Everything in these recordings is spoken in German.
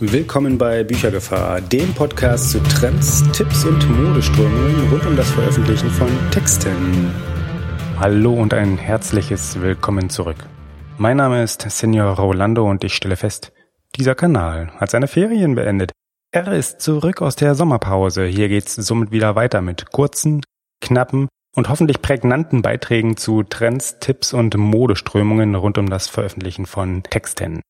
Willkommen bei Büchergefahr, dem Podcast zu Trends, Tipps und Modeströmungen rund um das Veröffentlichen von Texten. Hallo und ein herzliches Willkommen zurück. Mein Name ist Senor Rolando und ich stelle fest, dieser Kanal hat seine Ferien beendet. Er ist zurück aus der Sommerpause. Hier geht's somit wieder weiter mit kurzen, knappen und hoffentlich prägnanten Beiträgen zu Trends, Tipps und Modeströmungen rund um das Veröffentlichen von Texten.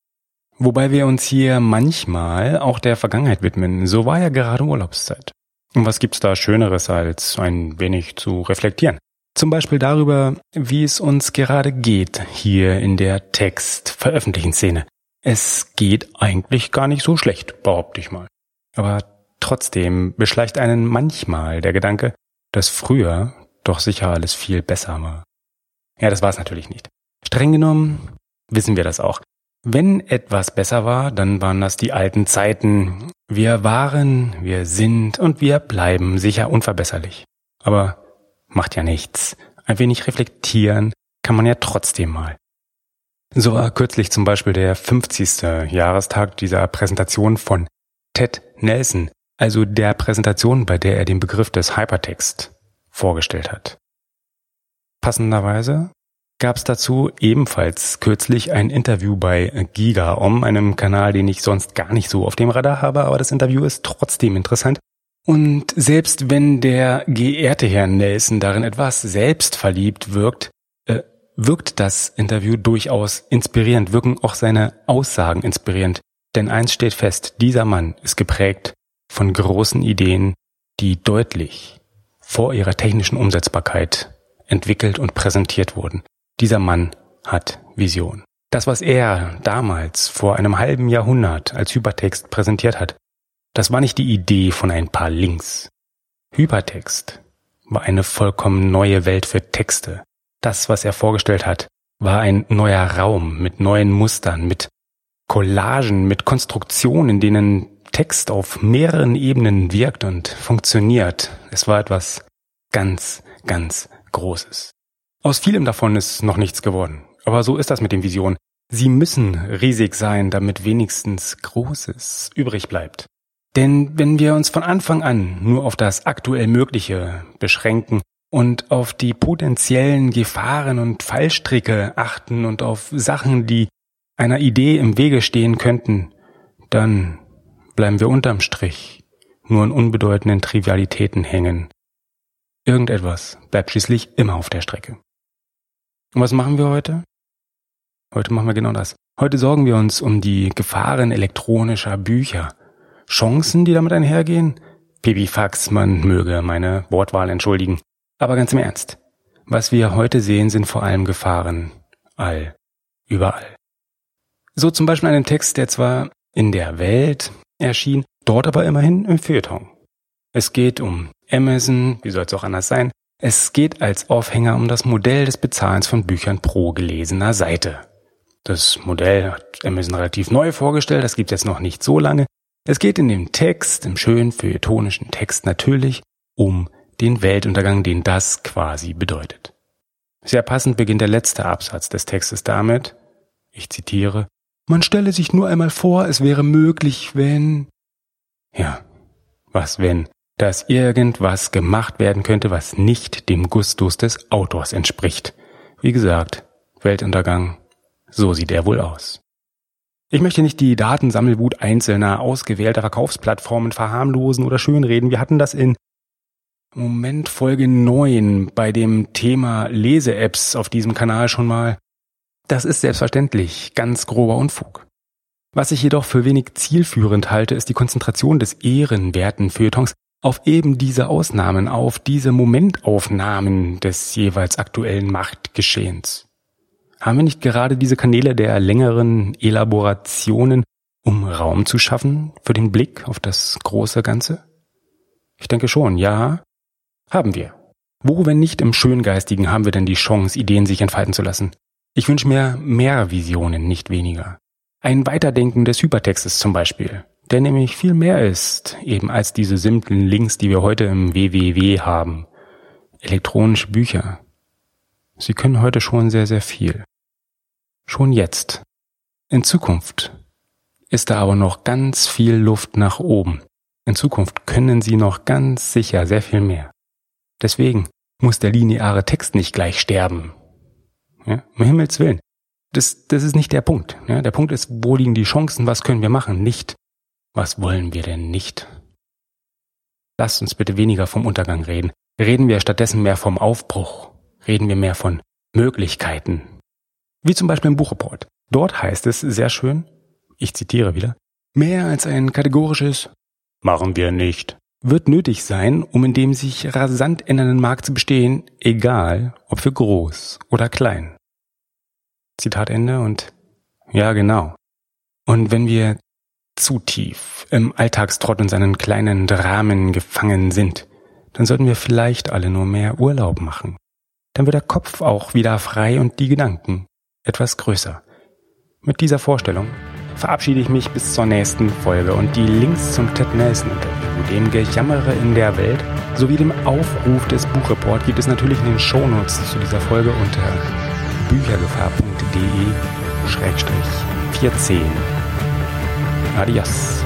Wobei wir uns hier manchmal auch der Vergangenheit widmen. So war ja gerade Urlaubszeit. Und was gibt's da Schöneres, als ein wenig zu reflektieren? Zum Beispiel darüber, wie es uns gerade geht hier in der Text-veröffentlichen Szene. Es geht eigentlich gar nicht so schlecht, behaupte ich mal. Aber trotzdem beschleicht einen manchmal der Gedanke, dass früher doch sicher alles viel besser war. Ja, das war es natürlich nicht. Streng genommen wissen wir das auch. Wenn etwas besser war, dann waren das die alten Zeiten. Wir waren, wir sind und wir bleiben sicher unverbesserlich. Aber macht ja nichts. Ein wenig reflektieren kann man ja trotzdem mal. So war kürzlich zum Beispiel der 50. Jahrestag dieser Präsentation von Ted Nelson, also der Präsentation, bei der er den Begriff des Hypertext vorgestellt hat. Passenderweise gab es dazu ebenfalls kürzlich ein Interview bei GigaOM, einem Kanal, den ich sonst gar nicht so auf dem Radar habe, aber das Interview ist trotzdem interessant. Und selbst wenn der geehrte Herr Nelson darin etwas selbstverliebt wirkt, äh, wirkt das Interview durchaus inspirierend, wirken auch seine Aussagen inspirierend. Denn eins steht fest, dieser Mann ist geprägt von großen Ideen, die deutlich vor ihrer technischen Umsetzbarkeit entwickelt und präsentiert wurden. Dieser Mann hat Vision. Das, was er damals vor einem halben Jahrhundert als Hypertext präsentiert hat, das war nicht die Idee von ein paar Links. Hypertext war eine vollkommen neue Welt für Texte. Das, was er vorgestellt hat, war ein neuer Raum mit neuen Mustern, mit Collagen, mit Konstruktionen, in denen Text auf mehreren Ebenen wirkt und funktioniert. Es war etwas ganz, ganz Großes. Aus vielem davon ist noch nichts geworden. Aber so ist das mit den Visionen. Sie müssen riesig sein, damit wenigstens Großes übrig bleibt. Denn wenn wir uns von Anfang an nur auf das aktuell Mögliche beschränken und auf die potenziellen Gefahren und Fallstricke achten und auf Sachen, die einer Idee im Wege stehen könnten, dann bleiben wir unterm Strich nur in unbedeutenden Trivialitäten hängen. Irgendetwas bleibt schließlich immer auf der Strecke. Und was machen wir heute? Heute machen wir genau das. Heute sorgen wir uns um die Gefahren elektronischer Bücher. Chancen, die damit einhergehen? Pipifax, man möge meine Wortwahl entschuldigen. Aber ganz im Ernst. Was wir heute sehen, sind vor allem Gefahren. All. Überall. So zum Beispiel einem Text, der zwar in der Welt erschien, dort aber immerhin im Feuilleton. Es geht um Amazon, wie soll es auch anders sein, es geht als Aufhänger um das Modell des Bezahlens von Büchern pro gelesener Seite. Das Modell hat Amazon relativ neu vorgestellt, das gibt es jetzt noch nicht so lange. Es geht in dem Text, im schönen feuilletonischen Text natürlich, um den Weltuntergang, den das quasi bedeutet. Sehr passend beginnt der letzte Absatz des Textes damit, ich zitiere, man stelle sich nur einmal vor, es wäre möglich, wenn... Ja, was wenn? Dass irgendwas gemacht werden könnte, was nicht dem Gustus des Autors entspricht. Wie gesagt, Weltuntergang, so sieht er wohl aus. Ich möchte nicht die Datensammelwut einzelner ausgewählter Verkaufsplattformen verharmlosen oder schönreden. Wir hatten das in Moment Folge 9 bei dem Thema Lese-Apps auf diesem Kanal schon mal. Das ist selbstverständlich ganz grober Unfug. Was ich jedoch für wenig zielführend halte, ist die Konzentration des ehrenwerten Feuilletons auf eben diese Ausnahmen, auf diese Momentaufnahmen des jeweils aktuellen Machtgeschehens. Haben wir nicht gerade diese Kanäle der längeren Elaborationen, um Raum zu schaffen für den Blick auf das große Ganze? Ich denke schon, ja, haben wir. Wo, wenn nicht im Schöngeistigen, haben wir denn die Chance, Ideen sich entfalten zu lassen? Ich wünsche mir mehr Visionen, nicht weniger. Ein Weiterdenken des Hypertextes zum Beispiel der nämlich viel mehr ist, eben als diese simplen Links, die wir heute im WWW haben. Elektronische Bücher. Sie können heute schon sehr, sehr viel. Schon jetzt. In Zukunft. ist da aber noch ganz viel Luft nach oben. In Zukunft können Sie noch ganz sicher sehr viel mehr. Deswegen muss der lineare Text nicht gleich sterben. Ja, um Himmels Willen. Das, das ist nicht der Punkt. Ja, der Punkt ist, wo liegen die Chancen, was können wir machen, nicht, was wollen wir denn nicht. Lasst uns bitte weniger vom Untergang reden. Reden wir stattdessen mehr vom Aufbruch. Reden wir mehr von Möglichkeiten. Wie zum Beispiel im Buchreport. Dort heißt es sehr schön, ich zitiere wieder, mehr als ein kategorisches Machen wir nicht wird nötig sein, um in dem sich rasant ändernden Markt zu bestehen, egal ob für groß oder klein. Zitat Ende und ja genau. Und wenn wir zu tief im Alltagstrott und seinen kleinen Dramen gefangen sind, dann sollten wir vielleicht alle nur mehr Urlaub machen. Dann wird der Kopf auch wieder frei und die Gedanken etwas größer. Mit dieser Vorstellung verabschiede ich mich bis zur nächsten Folge und die Links zum Ted Nelson Interview, dem Gejammere in der Welt sowie dem Aufruf des Buchreport gibt es natürlich in den Shownotes zu dieser Folge unter アリアス